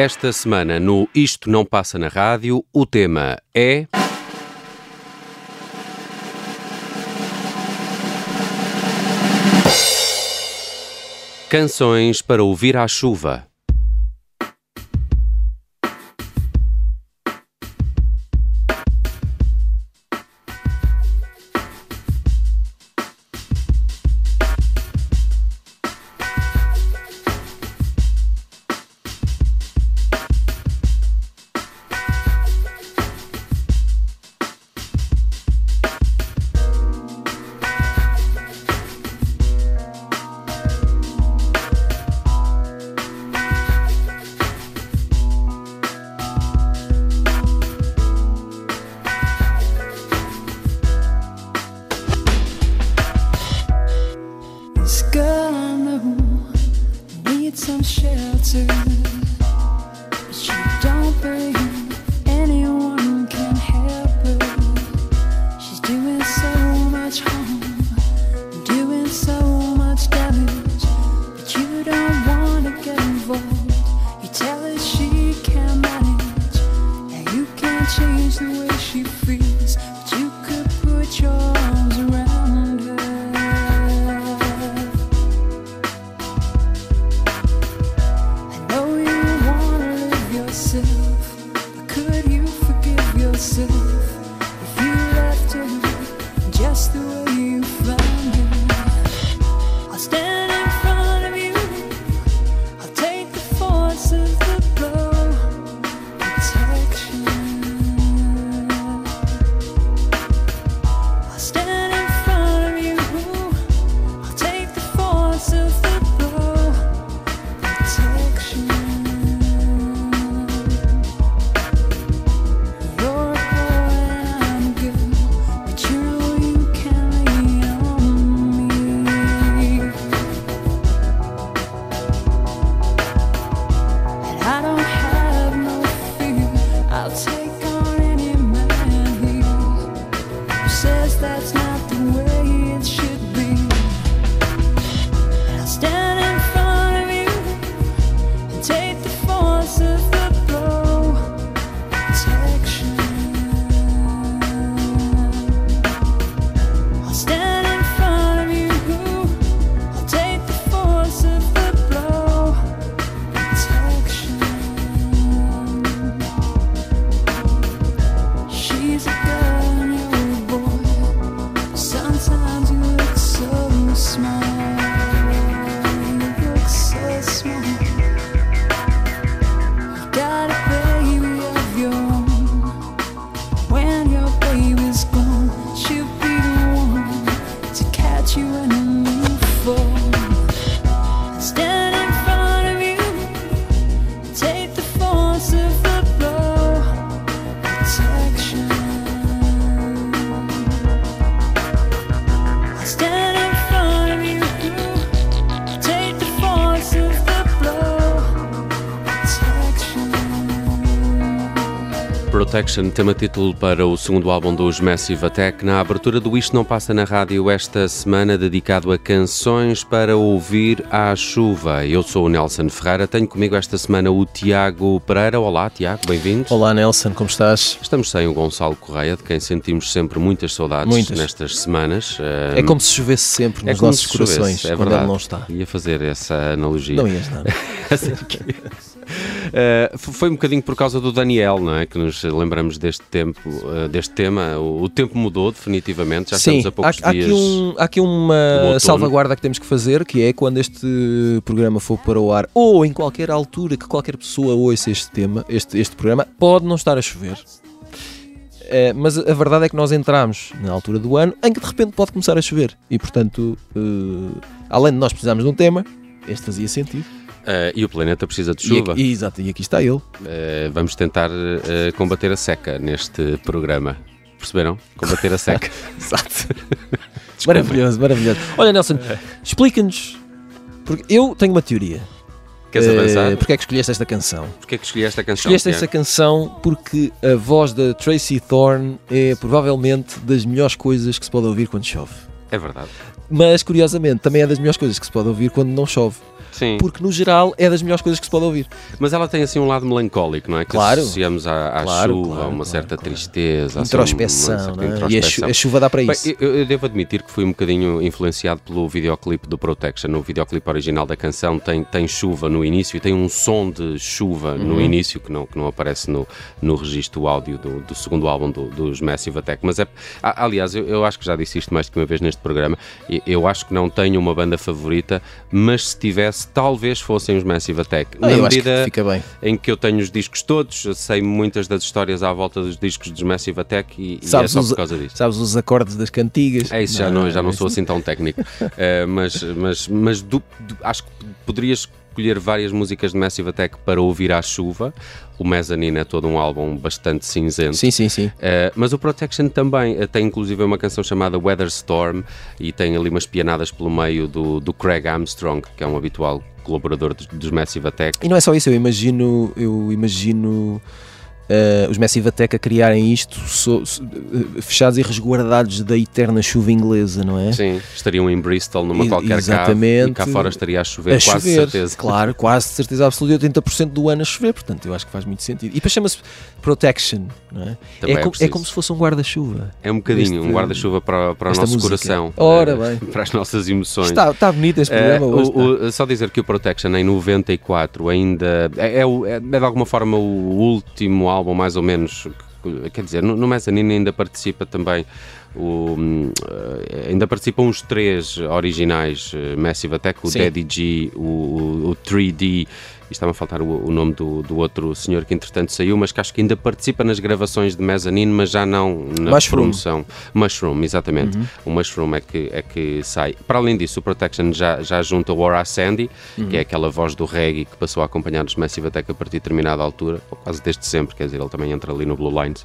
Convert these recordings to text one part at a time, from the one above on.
Esta semana no Isto Não Passa na Rádio, o tema é. Canções para ouvir à chuva. says that's not the way. Protection, tema título para o segundo álbum dos Massive Attack, na abertura do Isto Não Passa na Rádio esta semana, dedicado a canções para ouvir à chuva. Eu sou o Nelson Ferreira, tenho comigo esta semana o Tiago Pereira. Olá, Tiago, bem-vindo. Olá, Nelson, como estás? Estamos sem o Gonçalo Correia, de quem sentimos sempre muitas saudades muitas. nestas semanas. É como se chovesse sempre nos é nossos corações, é quando ele não está. Ia fazer essa analogia. Não ias, não. Uh, foi um bocadinho por causa do Daniel, não é? Que nos lembramos deste tempo, uh, deste tema. O, o, tempo mudou definitivamente, já Sim, estamos a poucos há, dias. Há aqui, um, há aqui uma salvaguarda que temos que fazer, que é quando este programa for para o ar, ou em qualquer altura que qualquer pessoa ouça este tema, este, este programa, pode não estar a chover. Uh, mas a verdade é que nós entramos na altura do ano em que de repente pode começar a chover. E portanto, além de nós precisarmos de um tema, este fazia sentido. Uh, e o planeta precisa de chuva. E, exato, e aqui está ele. Uh, vamos tentar uh, combater a seca neste programa. Perceberam? Combater a seca. exato. maravilhoso, maravilhoso. Olha, Nelson, explica-nos. Porque eu tenho uma teoria. Queres avançar? Porquê é que escolheste esta canção? Porquê é que escolheste esta canção? Escolheste esta canção porque a voz da Tracy Thorn é provavelmente das melhores coisas que se pode ouvir quando chove. É verdade. Mas, curiosamente, também é das melhores coisas que se pode ouvir quando não chove. Sim. Porque no geral é das melhores coisas que se pode ouvir. Mas ela tem assim um lado melancólico, não é? Que claro. associamos à, à claro, chuva, claro, uma claro, certa tristeza. Introspeção, assim, uma certa não é? introspeção. E a, a, chuva dá para isso. Bem, eu, eu, devo admitir que fui um bocadinho influenciado pelo videoclipe do Protection. O videoclipe original da canção tem, tem chuva no início e tem um som de chuva uhum. no início que não, que não aparece no, no registro áudio do, do segundo álbum do, dos Massive Attack. Mas é, aliás, eu, eu acho que já disse isto mais do que uma vez neste programa. Eu acho que não tenho uma banda favorita, mas se tivesse, talvez fossem os Massive Attack. Na medida que em que eu tenho os discos todos, sei muitas das histórias à volta dos discos dos Massive Attack e, sabes e é só os, por causa disso. Sabes os acordes das cantigas? É isso, já não, já não sou assim tão técnico. uh, mas mas, mas do, do, acho que poderias escolher várias músicas de Massive Attack para ouvir à chuva. O Mezzanine é todo um álbum bastante cinzento. Sim, sim, sim. Uh, mas o Protection também uh, tem inclusive uma canção chamada Weather Storm e tem ali umas pianadas pelo meio do, do Craig Armstrong, que é um habitual colaborador dos, dos Massive Attack. E não é só isso, eu imagino, eu imagino uh, os Massive Attack a criarem isto so, so, uh, fechados e resguardados da eterna chuva inglesa, não é? Sim, estariam em Bristol numa E- qualquer exatamente. cave e cá fora estaria a chover, a quase chover, certeza. claro, quase de certeza absoluta, 80% do ano a chover, portanto eu acho que faz muito sentido. E depois chama-se Protection, não é? É, é co- é como se fosse um guarda-chuva. É um bocadinho Este- um guarda-chuva para, para o nosso música. coração, Ora eh, bem. para as nossas emoções. Está, está bonito este Eh, programa hoje. o- o- só dizer que o Protection em 94 ainda é, é o- é de alguma forma o último álbum, mais ou menos. que- Quer dizer, no, no Mezzanine ainda participa também. O, hum, eh, ainda participam os três originais eh, Massive Attack, o Sim. Daddy G, o, o, o 3D e estava a faltar o, o nome do, do outro senhor que entretanto saiu, mas que acho que ainda participa nas gravações de Mezzanine, mas já não na Mushroom. promoção. Mushroom, exatamente. O Mushroom é que, é que sai. Para além disso, o Protection já, já junta o Aura Sandy, que é aquela voz do reggae que passou a acompanhar os Massive Attack a partir de determinada altura, ou quase desde sempre, quer dizer, ele também entra ali no Blue Lines.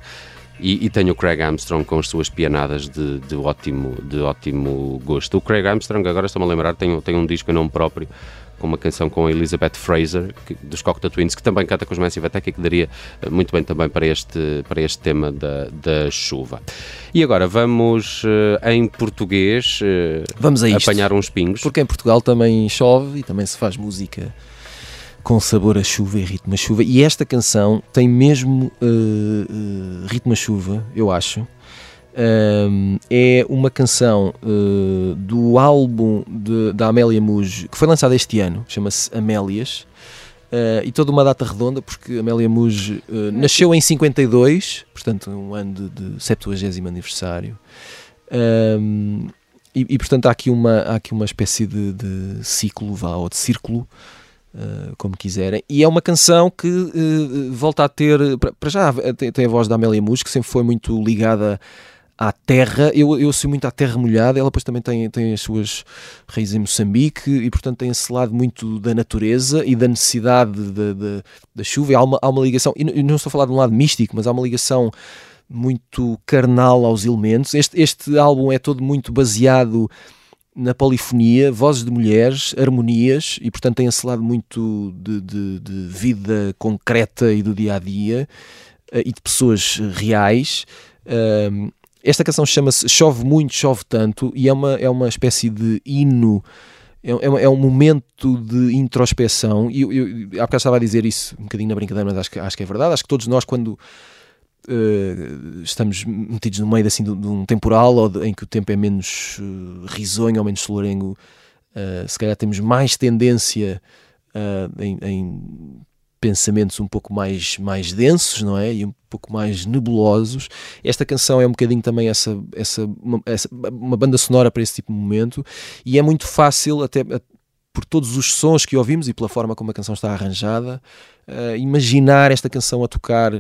E, e tem o Craig Armstrong com as suas pianadas de, de ótimo, de ótimo gosto. O Craig Armstrong, agora estou-me a lembrar, tem, tem um disco em nome próprio, com uma canção com a Elizabeth Fraser, que, dos Cocteau Twins, que também canta com os Massive Attack e que daria eh, muito bem também para este, para este tema da, da chuva. E agora vamos eh, em português eh, Vamos a isto. apanhar uns pingos. Porque em Portugal também chove e também se faz música com sabor a chuva e ritmo a chuva. E esta canção tem mesmo eh, eh, ritmo a chuva, eu acho. Ahm, é uma canção eh, do álbum de- da Amélia Muge que foi lançado este ano, chama-se Amélias. Eh, e toda uma data redonda, porque Amélia Muge eh, nasceu em 52, portanto, um ano de, de 70 aniversário. Ahm, e, e, portanto há aqui uma, há aqui uma espécie de, de ciclo, vá, ou de círculo, uh, como quiserem. E é uma canção que uh, volta a ter, para para já tem, tem a voz da Amélia Mus, que sempre foi muito ligada à terra. Eu, eu sou muito à terra molhada, ela depois também tem, tem as suas raízes em Moçambique e, portanto, tem esse lado muito da natureza e da necessidade da- chuva. E há uma, há uma ligação, e não- estou a falar de um lado místico, mas há uma ligação muito carnal aos elementos. Este, este álbum é todo muito baseado na polifonia, vozes de mulheres, harmonias, e portanto tem esse lado muito de, de- de vida concreta e do dia a dia eh, e de pessoas reais. Ahm, esta canção chama-se Chove Muito, Chove Tanto e é uma, é uma espécie de hino. É, é é um momento de introspeção. E eu, eu, há bocado estava a dizer isso um bocadinho na brincadeira, mas acho que, acho que é verdade. Acho que todos nós, quando eh, estamos metidos no meio assim, de, de um temporal ou de- em que o tempo é menos eh, risonho ou menos solarengo, eh, se calhar temos mais tendência em, em pensamentos um pouco mais, mais densos, não é? E um pouco mais nebulosos. Esta canção é um bocadinho também essa, essa, uma, essa- uma banda sonora para esse tipo de momento e é muito fácil, até a- por todos os sons que ouvimos e pela forma como a canção está arranjada, eh, imaginar esta canção a tocar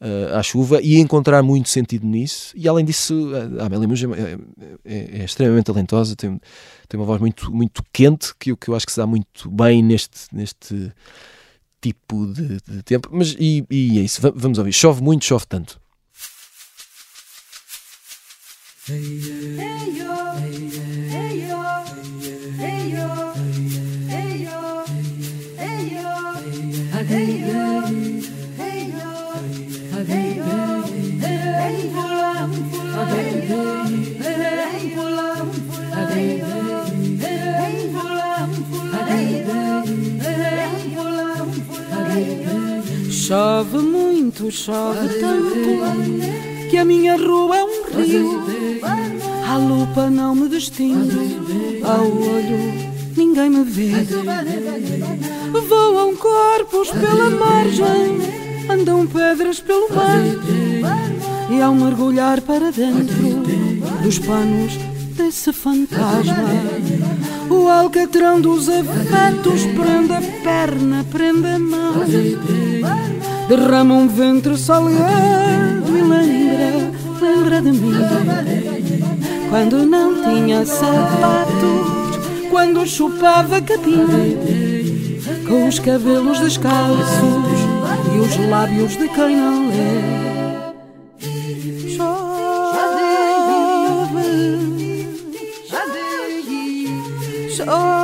eh, à chuva e encontrar muito sentido nisso. E além disso, a Amélia Muja é, é- é extremamente talentosa, tem, tem uma voz muito, muito quente que, que eu acho que se dá muito bem neste, neste tipo de, de tempo. Mas e, e é isso, Va- vamos ouvir. Chove muito, chove tanto. Hey yo, hey yo, Chove muito, chove tanto que a minha rua é um rio. A lupa não me distingue, ao olho ninguém me vê. Voam corpos pela margem, andam pedras pelo mar. E ao mergulhar para dentro dos panos desse fantasma, o alcatrão dos afetos prende a perna, prende a mão. Derrama um ventre salgado e lembra, lembra de mim. Quando não tinha sapatos, quando chupava capim, com os cabelos descalços e os lábios de quem não lê. Chove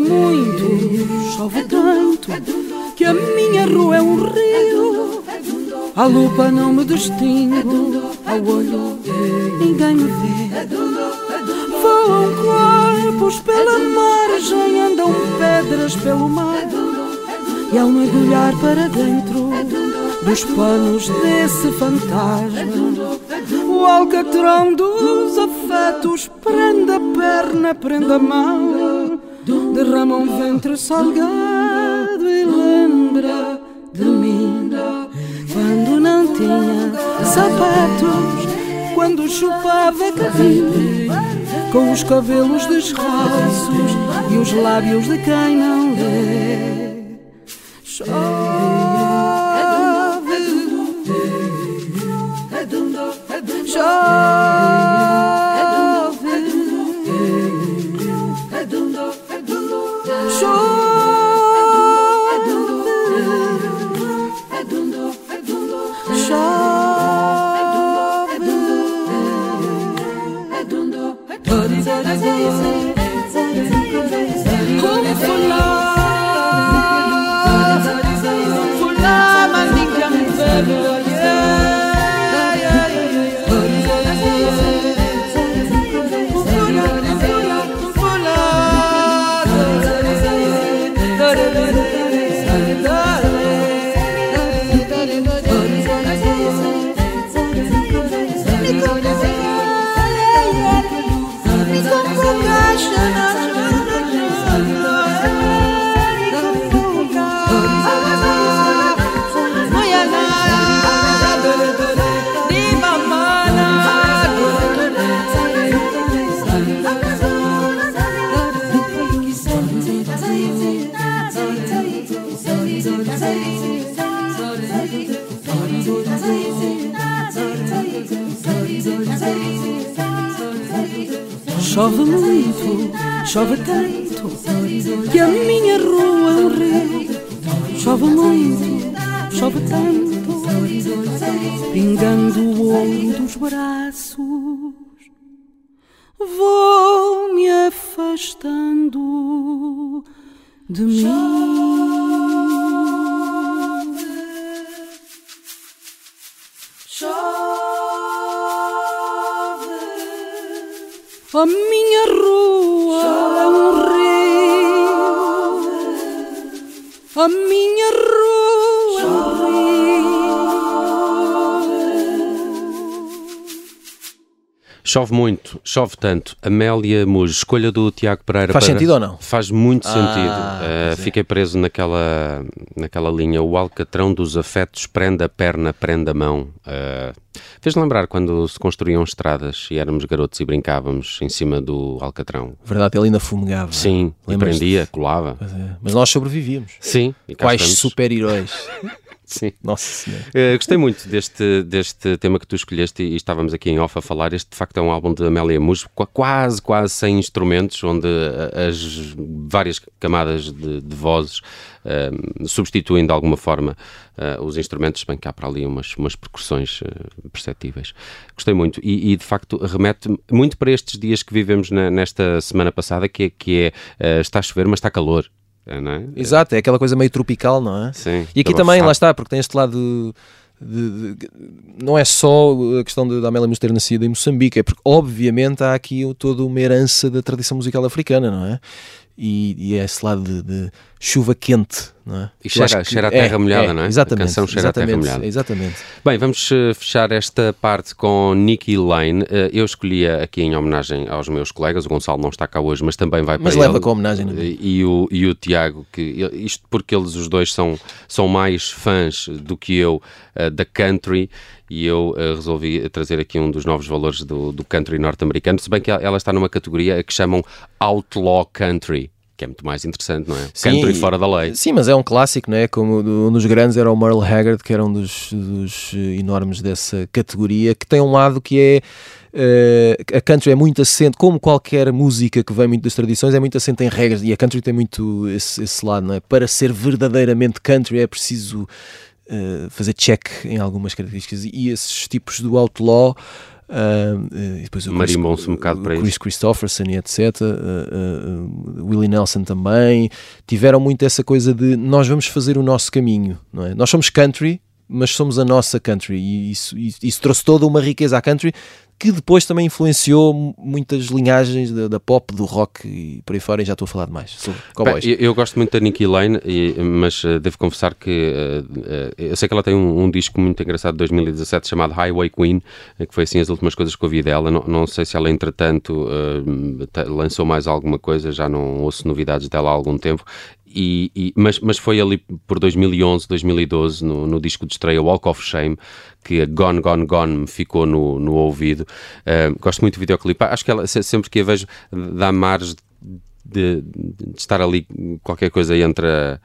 muito, chove tanto, que a minha rua é um rio. A lupa não me distingo, ao olho ninguém me vê. Voam corpos pela margem, andam pedras pelo mar. E ao mergulhar para dentro dos panos desse fantasma, o alcatrão dos afetos prende a perna, prende a mão, derrama um ventre salgado e lembra de mim. Quando não tinha sapatos, quando chupava capim, com os cabelos descalços e os lábios de quem não lê. Chove. Chove afastando de mim. A minha Chove muito, chove tanto. Amélia Muj, escolha do Tiago Pereira. Faz para... sentido ou não? Faz muito ah, sentido. Uh, fiquei preso naquela, naquela linha. O alcatrão dos afetos prende a perna, prende a mão. Uh, Fez lembrar quando se construíam estradas e éramos garotos e brincávamos em cima do Alcatrão. Verdade, ele ainda fumegava. Sim, e prendia, colava. É. Mas nós sobrevivíamos. Sim. Quais super-heróis. Sim. Nossa Senhora. Uh, gostei muito deste, deste tema que tu escolheste e, e, estávamos aqui em off a falar. Este, de facto, é um álbum de Amélia Mujo, quase, quase sem instrumentos, onde eh, as várias camadas de, de vozes uh, substituem de alguma forma uh, os instrumentos, bem que há para ali umas, umas percussões perceptíveis. Gostei muito e, e, de facto, remete muito para estes dias que vivemos na, nesta semana passada, que é, que é está a chover, mas está calor. É, é? Exato, é aquela coisa meio tropical, não é? Sim. E aqui também, lá está, porque tem este lado. De, de, não é só a questão da Amélia ter nascido em Moçambique, é porque obviamente há aqui toda uma herança da tradição musical africana, não é? E, e é esse lado de, de chuva quente, não é? E cheira, cheira a terra é, molhada, é, não é? Exatamente. A canção cheira a terra molhada. Exatamente. Bem, vamos eh, fechar esta parte com Nicky Lane. Eh, eu escolhi aqui em homenagem aos meus colegas, o Gonçalo não está cá hoje, mas também vai para Mas leva com homenagem. Não é? E o, e o Tiago, que isto porque eles os dois são, são mais fãs do que eu uh, da country e eu uh, resolvi trazer aqui um dos novos valores do, do country norte-americano, se bem que ela está numa categoria que chamam Outlaw Country que é muito mais interessante, não é? Sim, Country fora da lei. Sim, mas é um clássico, não é? Como um dos grandes era o Merle Haggard, que era um dos, dos eh, enormes dessa categoria, que tem um lado que é Uh, a country é muito assente, como qualquer música que vem muito das tradições, é muito assente em regras e a country tem muito esse, esse lado, não é? Para ser verdadeiramente country é preciso uh, fazer check em algumas características e esses tipos do outlaw Uh, depois o Marimbom-se um bocado para Chris isso. Christopherson e etc. Uh, uh, Willie Nelson também tiveram muito essa coisa de nós vamos fazer o nosso caminho, não é? Nós somos country, mas somos a nossa country e isso, isso, trouxe toda uma riqueza à country que depois também influenciou muitas linhagens da, da, pop, do rock e por aí fora, e já estou a falar demais sobre cowboys. Eu, eu, gosto muito da Nikki Lane, e, mas uh, devo confessar que uh, uh, eu sei que ela tem um, um, disco muito engraçado de 2017 chamado Highway Queen, que foi assim as últimas coisas que ouvi dela. Não, não sei se ela, entretanto, lançou mais alguma coisa, já não ouço novidades dela há algum tempo. E, mas, mas foi ali por 2011, 2012, no, no disco de estreia Walk of Shame, que a Gone, Gone, Gone me ficou no, no ouvido. Uh, gosto muito do videoclipe. Acho que ela, sempre que a vejo, dá margem de, de, estar ali qualquer coisa entre a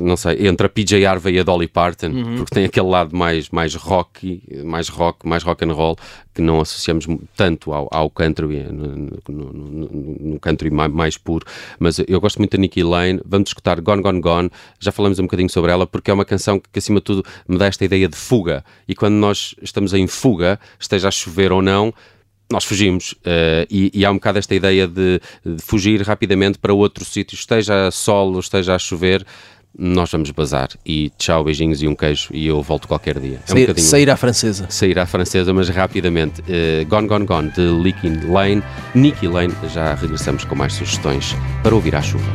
não sei, entre a PJ Harvey e a Dolly Parton, uhum. porque tem aquele lado mais, mais rock, mais rock, mais rock and roll, que não associamos tanto ao, ao country, no, no, no, no country mais, puro. Mas eu gosto muito da Nikki Lane, vamos escutar Gone Gone Gone, já falamos um bocadinho sobre ela, porque é uma canção que, acima de tudo, me dá esta ideia de fuga. E quando nós estamos em fuga, esteja a chover ou não, nós fugimos uh, e, e, há um bocado esta ideia de, de fugir rapidamente para outro sítio, esteja sol, esteja a chover, nós vamos bazar e tchau, beijinhos e um queijo e eu volto qualquer dia. É sair, um sair à francesa. Sair à francesa, mas rapidamente. Uh, gone, Gone, Gone de Leaking Lane, Nicky Lane. Já regressamos com mais sugestões para ouvir à chuva.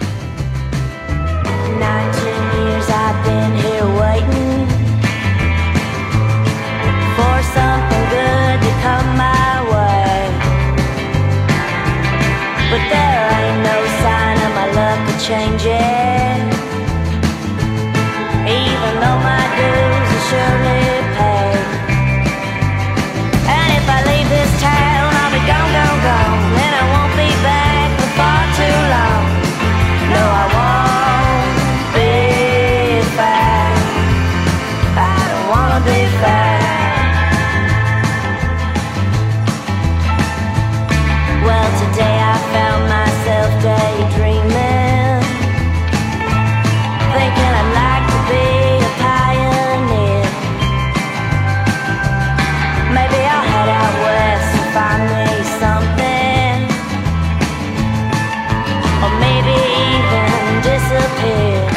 Yeah.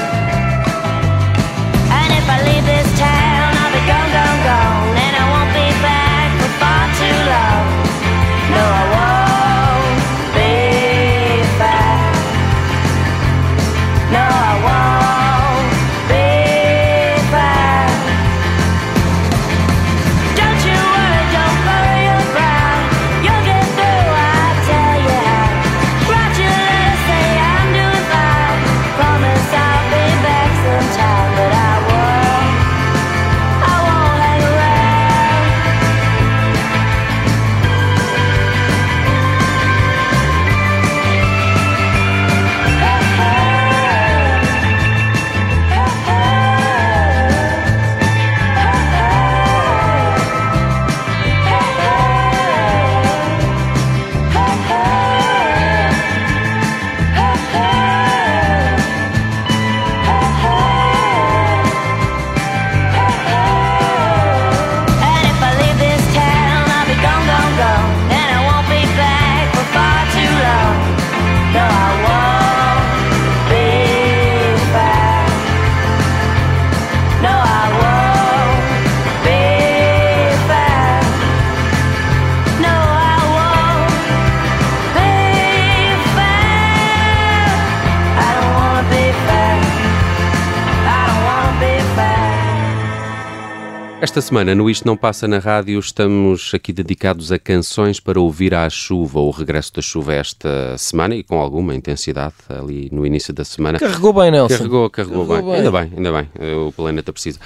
Esta semana, no Isto Não Passa na Rádio, estamos aqui dedicados a canções para ouvir à chuva, o regresso da chuva esta semana e com alguma intensidade ali no início da semana. Carregou bem, Nelson. Carregou, carregou, carregou bem. bem. Ainda bem, ainda bem. O planeta precisa.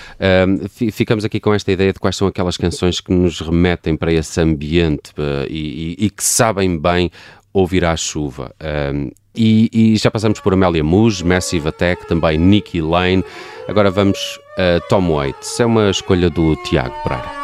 ficamos aqui com esta ideia de quais são aquelas canções que nos remetem para esse ambiente uh, e, e, e, que sabem bem ouvir à chuva. E, e, já passamos por Amélia Muj, Massive Attack, também Nicky Lane. Agora vamos a Tom Waits. É uma escolha do Tiago Pereira.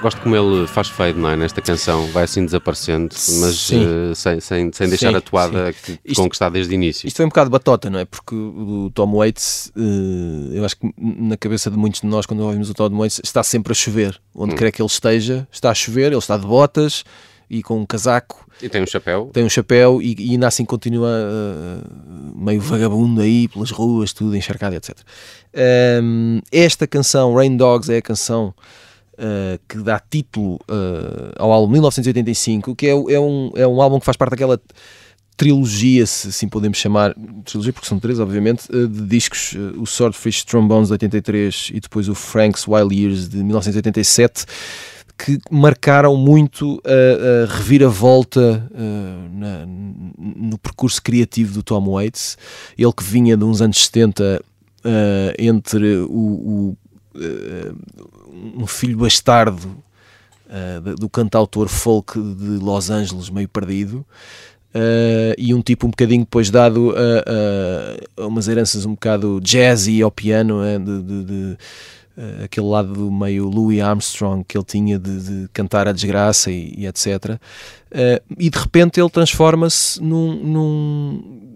Gosto, como ele faz fade, não é? Nesta canção, vai assim desaparecendo, mas uh, sem, sem, sem deixar sim, a toada conquistar desde o início. Isto foi um bocado batota, não é? Porque o Tom Waits, uh, eu acho que na cabeça de muitos de nós, quando ouvimos o Tom Waits, está sempre a chover. Onde hum. quer que ele esteja, está a chover, ele está de botas e com um casaco. E tem um chapéu. Tem um chapéu e, e ainda assim continua uh, meio vagabundo aí pelas ruas, tudo encharcado, etc. Um, esta canção, Rain Dogs, é a canção uh, que dá título uh, ao álbum 1985, que é, é, um, é um álbum que faz parte daquela trilogia, se assim podemos chamar, trilogia porque são três, obviamente, uh, de discos, o Swordfish Trombones de 83 e depois o Frank's Wild Years de 1987 que marcaram muito a, a reviravolta na, no percurso criativo do Tom Waits. Ele que vinha de uns anos 70 uh, entre o, o uh, um filho bastardo uh, do cantautor folk de Los Angeles, meio perdido. Uh, e um tipo um bocadinho depois dado a, a, a umas heranças um bocado jazzy ao piano, uh, de, de, de uh, aquele lado meio Louis Armstrong que ele tinha de, de cantar a desgraça e, e etc. e de repente ele transforma-se num, num,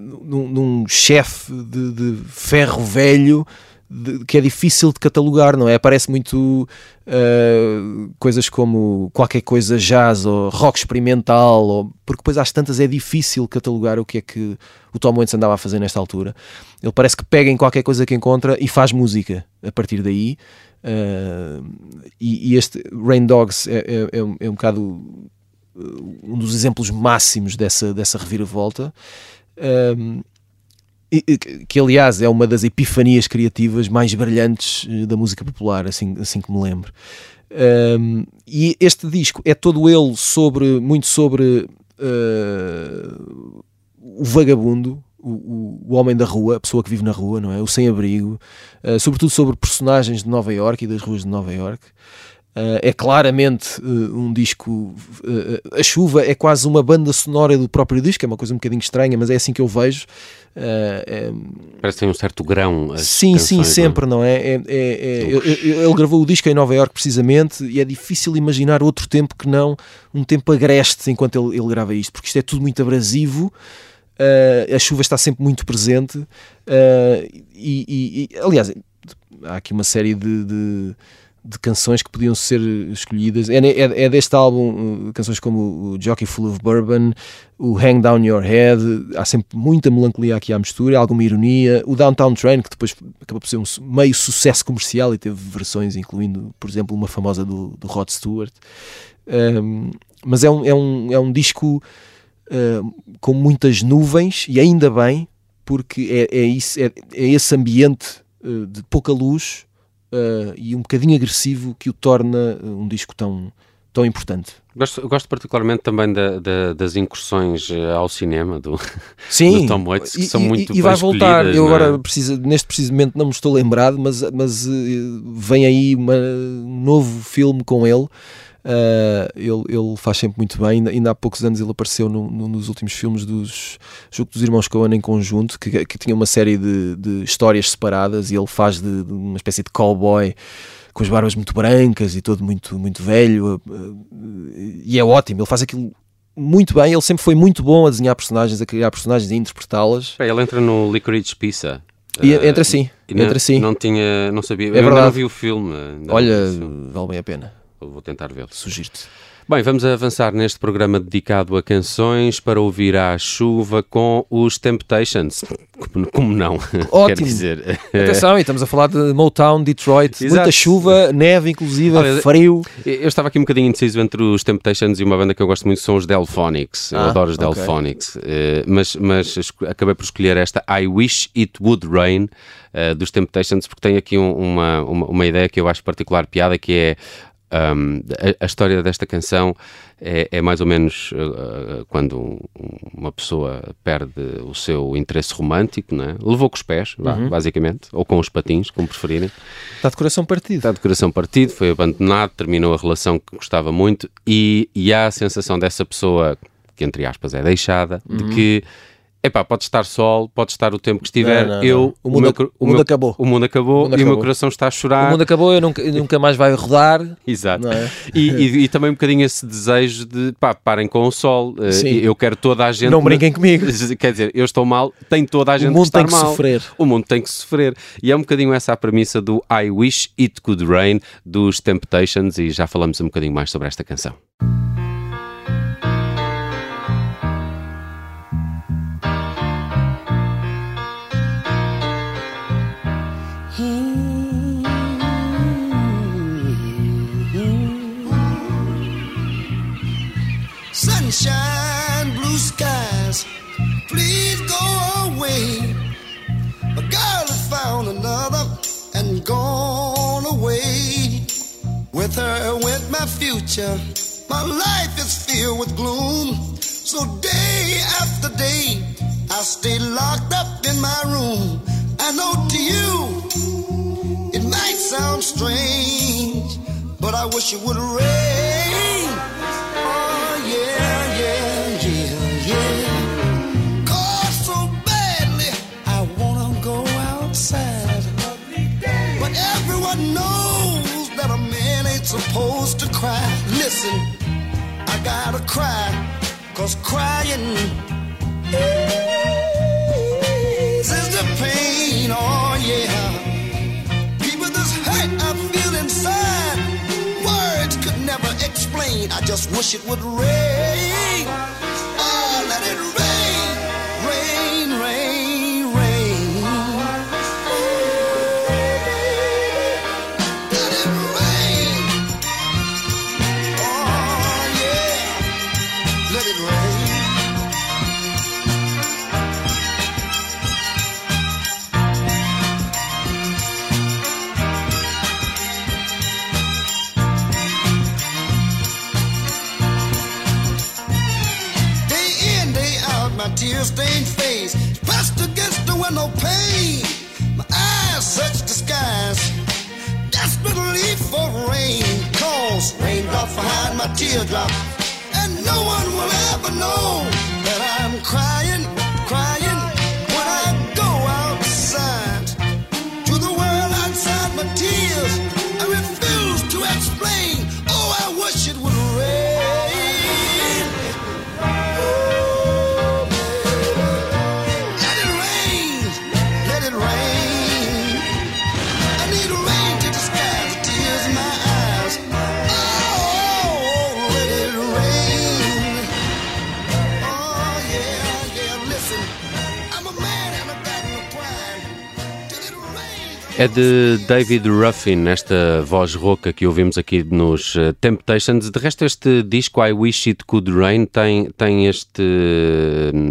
num, num chefe de, de ferro velho de, que é difícil de catalogar, não é? Aparece muito uh, coisas como qualquer coisa jazz ou rock experimental, ou, porque depois às tantas é difícil catalogar o que é que o Tom Waits andava a fazer nesta altura. Ele parece que pega em qualquer coisa que encontra e faz música a partir daí. Uh, e, e, este Rain Dogs é, é, é, um, é um bocado um dos exemplos máximos dessa, dessa reviravolta. Um, que aliás é uma das epifanias criativas mais brilhantes eh, da música popular, assim, assim que me lembro. Um, e este disco é todo ele sobre muito sobre uh, o vagabundo, o, o, homem da rua, a pessoa que vive na rua, não é? O sem-abrigo, uh, sobretudo sobre personagens de Nova York e das ruas de Nova York. Uh, é claramente uh, um disco. Uh, a chuva é quase uma banda sonora do próprio disco, é uma coisa um bocadinho estranha, mas é assim que eu vejo. É... Parece que tem um certo grão. Sim, canções, sim? É? sempre, não é? é, é, é ele gravou o disco em Nova York precisamente e é difícil imaginar outro tempo que não um tempo agreste enquanto ele, ele grava isto, porque isto é tudo muito abrasivo. a chuva está sempre muito presente e, e, e, aliás, há aqui uma série de, de de canções que podiam ser escolhidas. É, é, é, deste álbum uh, canções como o Jockey Full of Bourbon, o Hang Down Your Head, há sempre muita melancolia aqui à mistura, alguma ironia. O Downtown Train, que depois acabou por ser um meio sucesso comercial e teve versões, incluindo, por exemplo, uma famosa do, do Rod Stewart. Um, mas é um, é um, é um disco uh, com muitas nuvens, e ainda bem, porque é, é, isso, é, é esse ambiente uh, de pouca luz uh, e um bocadinho agressivo que o torna eh, um disco tão, tão importante. Gosto, gosto particularmente também da, da, das incursões eh, ao cinema do, Sim, do Tom Waits, que e, são muito e, e vai voltar. Eu é? agora, preciso, neste preciso momento, não me estou lembrado, mas, mas vem aí uma, um novo filme com ele. Uh, ele, ele faz sempre muito bem. Ainda, ainda há poucos anos ele apareceu no, no, nos últimos filmes dos, jogo dos irmãos Coen em conjunto, que, que tinha uma série de, de histórias separadas e ele faz de, de, uma espécie de cowboy com as barbas muito brancas e todo muito, muito velho. Uh, e é ótimo, ele faz aquilo muito bem. Ele sempre foi muito bom a desenhar personagens, a criar personagens e interpretá-las. Ele entra no Licorice Pizza. E entra sim, entra sim. Não tinha, não sabia. É eu verdade. não vi o filme. Olha, vale bem a pena vou tentar vê-lo. Sugiro-te. Bem, vamos avançar neste programa dedicado a canções para ouvir à chuva com os Temptations. Como, como não? Ótimo. Quer dizer. Atenção, e estamos a falar de Motown, Detroit, Exato. muita chuva, neve inclusive, Olha, frio. Eu estava aqui um bocadinho indeciso entre os Temptations e uma banda que eu gosto muito, são os Delphonics. Ah, eu adoro os okay. Delphonics. Uh, mas, mas acabei por escolher esta I Wish It Would Rain. Uh, dos Temptations, porque tem aqui um, uma, uma, uma, ideia que eu acho particular piada, que é um, a, a, história desta canção é, é mais ou menos uh, quando um, uma pessoa perde o seu interesse romântico, né? levou com os pés, uhum. basicamente, ou com os patins, como preferirem. Está de coração partido. Está de coração partido, foi abandonado, terminou a relação que gostava muito e, e há a sensação dessa pessoa, que entre aspas é deixada, uhum. de que Epá, pode estar sol, pode estar o tempo que estiver. Não, não, eu, não. O, mundo, o, meu, o, mundo meu, acabou. O mundo acabou o mundo e acabou. o meu coração está a chorar. O mundo acabou, eu nunca, nunca mais vai rodar. Exato. É? E, e, e, também um bocadinho esse desejo de pá, parem com o sol. Eh, Sim. Eu quero toda a gente. Não brinquem comigo. Quer dizer, eu estou mal, tem toda a gente o mundo que estar tem que mal. sofrer. O mundo tem que sofrer. E é um bocadinho essa a premissa do I Wish It Could Rain dos Temptations e já falamos um bocadinho mais sobre esta canção. My. My life is filled with gloom. So day after day, I stay locked up in my room. I know to you, it might sound strange, but I wish it would rain. Oh yeah. Yeah, yeah, yeah. God, so badly, I wanna go outside. But everyone knows that a man ain't supposed to cry. Listen, I gotta cry, cause crying is the pain, oh yeah. People, this hurt I feel inside, words could never explain. I just wish it would rain. É de David Ruffin, esta voz rouca que ouvimos aqui nos eh, Temptations. De resto, este disco I Wish It Could Rain tem, tem, este,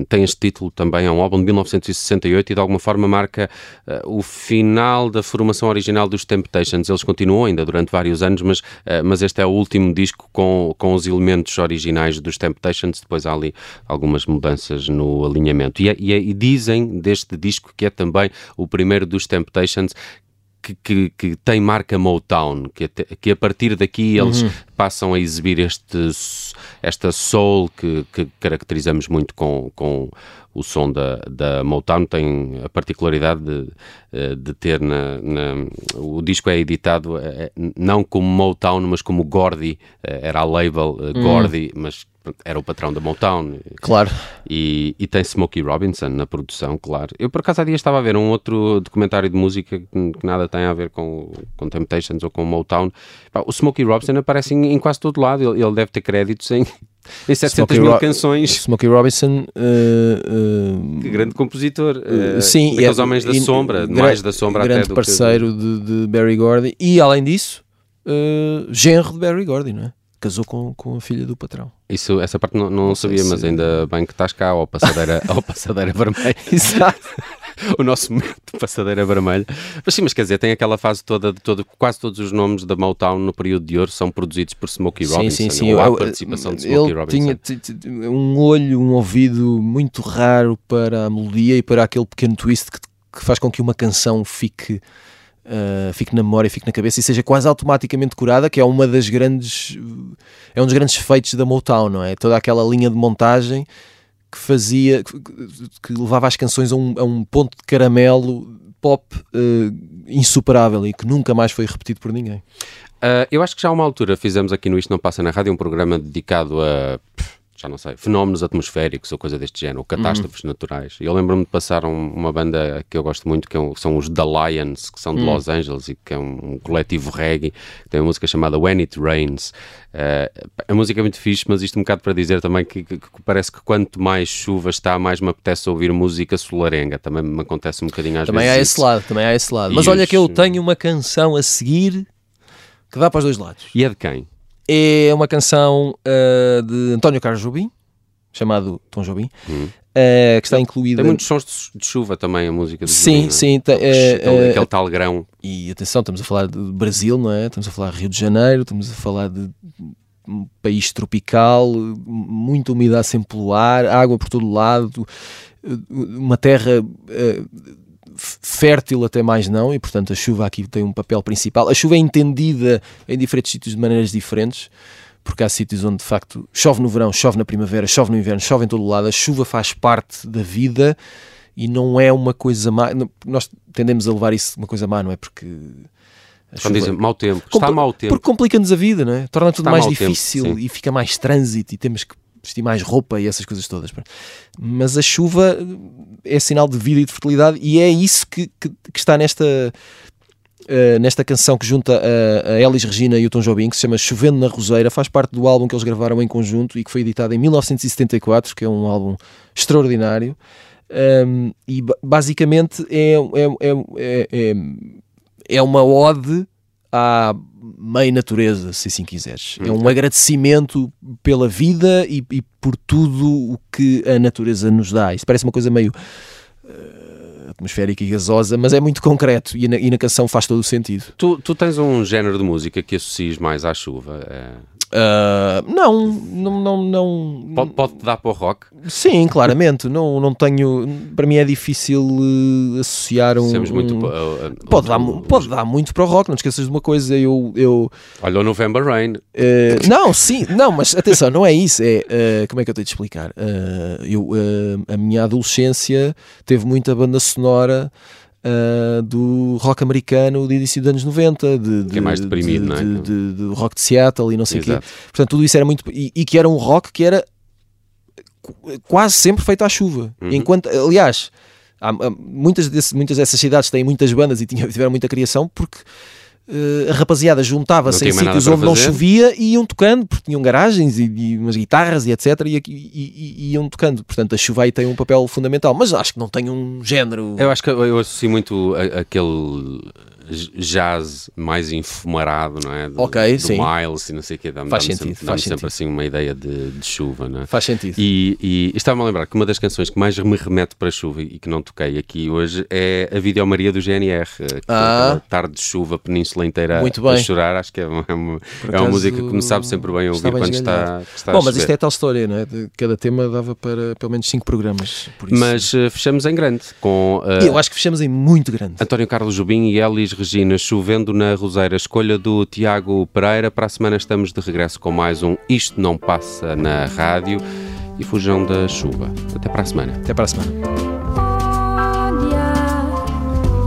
tem este título também. É um álbum de 1968 e de alguma forma marca eh, o final da formação original dos Temptations. Eles continuam ainda durante vários anos, mas, eh, mas este é o último disco com, com os elementos originais dos Temptations. Depois há ali algumas mudanças no alinhamento. E, é- e é- e dizem deste disco que é também o primeiro dos Temptations que, que- que tem marca Motown, que, que a partir daqui eles passam a exibir este, esta soul que, que caracterizamos muito com, com o som da, da Motown. Tem a particularidade de, eh, de ter na, na- O disco é editado eh, não como Motown, mas como Gordy, eh, era a label eh, Gordy, mas pronto, era o patrão da Motown. Claro. E, e tem Smokey Robinson na produção, claro. Eu por acaso há dias estava a ver um outro documentário de música que, que nada tem a ver com, com Temptations ou com Motown. O Smokey Robinson aparece em, em quase todo lado. Ele, ele deve ter créditos em, em 700 Smokey mil Ro- canções. Smokey Robinson. eh, Que grande compositor. eh, Sim, daqueles é- homens da e- sombra, mais da sombra grande até do parceiro de, de Barry Gordy e além disso, eh, genro de Barry Gordy, não é? Casou com, com a filha do patrão. Isso, essa parte não, não, sabia, mas se- ainda bem que estás cá ao passadeira, ao passadeira vermelha. Exato. o nosso momento de passadeira vermelha. Mas sim, mas quer dizer, tem aquela fase toda de todo, quase todos os nomes da Motown no período de ouro são produzidos por Smokey Sim, Robinson. sim, sim. Ou há Eu- participação de Smokey ele Robinson. tinha um olho, um ouvido muito raro para a melodia e para aquele pequeno twist que, que faz com que uma canção fique, ah, fique na memória, fique na cabeça e seja quase automaticamente curada, que é uma das grandes é um dos grandes feitos da Motown, não é? Toda aquela linha de montagem que fazia que, que levava as canções a um, a um ponto de caramelo pop ah, insuperável e que nunca mais foi repetido por ninguém. Ah, eu acho que já há uma altura fizemos aqui no Isto Não Passa na Rádio um programa dedicado a, já não sei, fenómenos atmosféricos ou coisa deste género, ou catástrofes naturais. Eu lembro-me de passar um- uma banda que eu gosto muito, que é um- são os The Lions, que são de Los Angeles e que é um, um coletivo reggae, que tem uma música chamada When It Rains. Ah, a música é muito fixe, mas isto um bocado para dizer também que, que- que parece que quanto mais chuva está, mais me apetece ouvir música solarenga. Também me acontece um bocadinho às Também vezes. há isso. esse lado, também há esse lado. E Mas olha os- que eu tenho uma canção a seguir que dá para os dois lados. E é de quem? É uma canção ah, de António Carlos Jobim, chamado Tom Jobim, ah, que está incluída. Tem muitos sons de, chuva também, a música do Sim, Jobim, é? sim. tem- Aquele, é, é, aquele tal grão. E atenção, estamos a falar de Brasil, não é? Estamos a falar de Rio de Janeiro, estamos a falar de um país tropical, muita umidade sempre pelo ar, água por todo lado, uma terra eh, f- fértil até mais não, e portanto a chuva aqui tem um papel principal. A chuva é entendida em diferentes sítios de maneiras diferentes, porque há sítios onde de facto chove no verão, chove na primavera, chove no inverno, chove em todo lado. A chuva faz parte da vida e não é uma coisa má. Nós tendemos a levar isso uma coisa má, não é? Porque Quando dizem mau tempo, está mau tempo. porque complica-nos a vida, não é? Torna tudo mais tempo, difícil sim. e fica mais trânsito e temos que vestir mais roupa e essas coisas todas. Mas a chuva é sinal de vida e de fertilidade e é isso que, que, que está nesta, eh, nesta canção que junta a, a Elis Regina e o Tom Jobim, que se chama Chovendo na Roseira, faz parte do álbum que eles gravaram em conjunto e que foi editado em 1974, que é um álbum extraordinário. Um, e ba- basicamente é, é, é, é, é, é uma ode à mãe natureza, se assim quiseres. É um agradecimento pela vida e, e por tudo o que a natureza nos dá. Isso parece uma coisa meio eh, atmosférica e gasosa, mas é muito concreto e na, e na canção faz todo o sentido. Tu, tu tens um género de música que associes mais à chuva. eh, Uh, não, não, não, não. Pode, pode dar para o rock? Sim, claramente. não, não tenho. Para mim é difícil uh, associar um. muito, uh, pode, dar, pode dar muito para o rock. Não te esqueças de uma coisa. Eu. eu Olha o November Rain. não, sim, não, mas atenção, não é isso. É como é que eu tenho de explicar? eu, a minha adolescência teve muita banda sonora uh, do rock americano de início dos anos 90, de, que é mais deprimido, de, não é? De, de, de, rock de Seattle e não sei o quê. Portanto, tudo isso era muito. E, e, que era um rock que era quase sempre feito à chuva. Uhum. Enquanto, aliás, há, há, muitas, desse, muitas dessas cidades têm muitas bandas e tiveram muita criação porque a rapaziada juntava-se em sítios onde não chovia e iam tocando, porque tinham garagens e, e umas guitarras e etc. E, e, e, iam tocando. Portanto, a chuva aí tem um papel fundamental, mas acho que não tem um género. Eu acho que eu associo muito aquele jazz mais enfumarado, não é? Do, ok, do sim. Miles e não sei o quê. Dá-me faz dá sentido, sempre, faz sempre assim uma ideia de, de, chuva, não é? Faz sentido. E, e, e estava-me a lembrar que uma das canções que mais me remete para a chuva e que não toquei aqui hoje é a Video Maria do GNR. Ah. Tarde de chuva, a península inteira a chorar. Acho que é uma, é uma, é uma música que me sabe sempre bem ouvir quando está, está Bom, mas isto é tal história, não é? De cada tema dava para pelo menos 5 programas. Mas uh, fechamos em grande com. Uh, Eu acho que fechamos em muito grande. António Carlos Jubim e Elis Regina chovendo na Roseira, escolha do Tiago Pereira. Para a semana estamos de regresso com mais um Isto Não Passa na Rádio e fujam da chuva. Até para a semana. Até para a semana.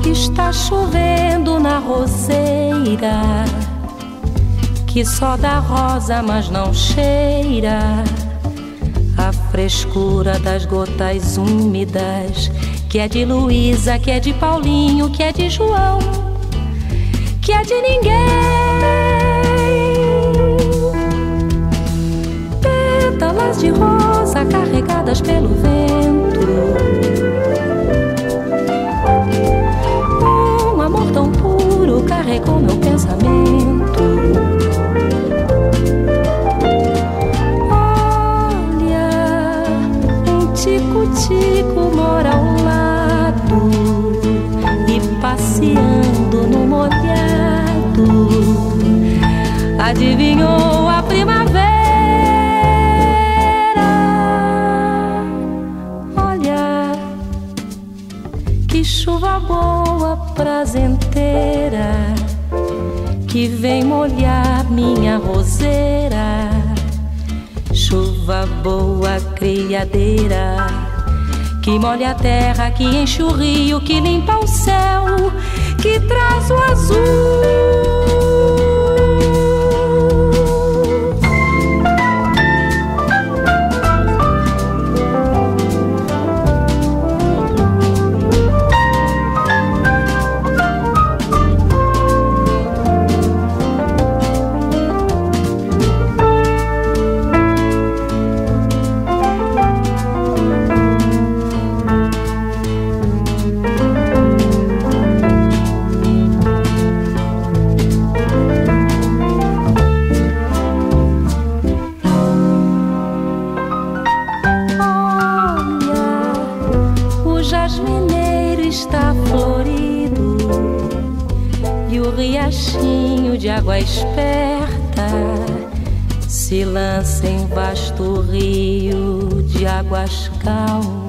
Olha, está chovendo na roseira, que só dá rosa, mas não cheira. A frescura das gotas úmidas, que é de Luísa, que é de Paulinho, que é de João que é de ninguém. Pétalas de rosa carregadas pelo vento. Um amor tão puro carregou meu pensamento. Adivinhou a primavera. Olha, que chuva boa, prazenteira, que vem molhar minha roseira. Chuva boa, criadeira, que molha a terra, que enche o rio, que limpa o céu, que traz o azul. Água esperta se lança em vasto rio de águas calmas.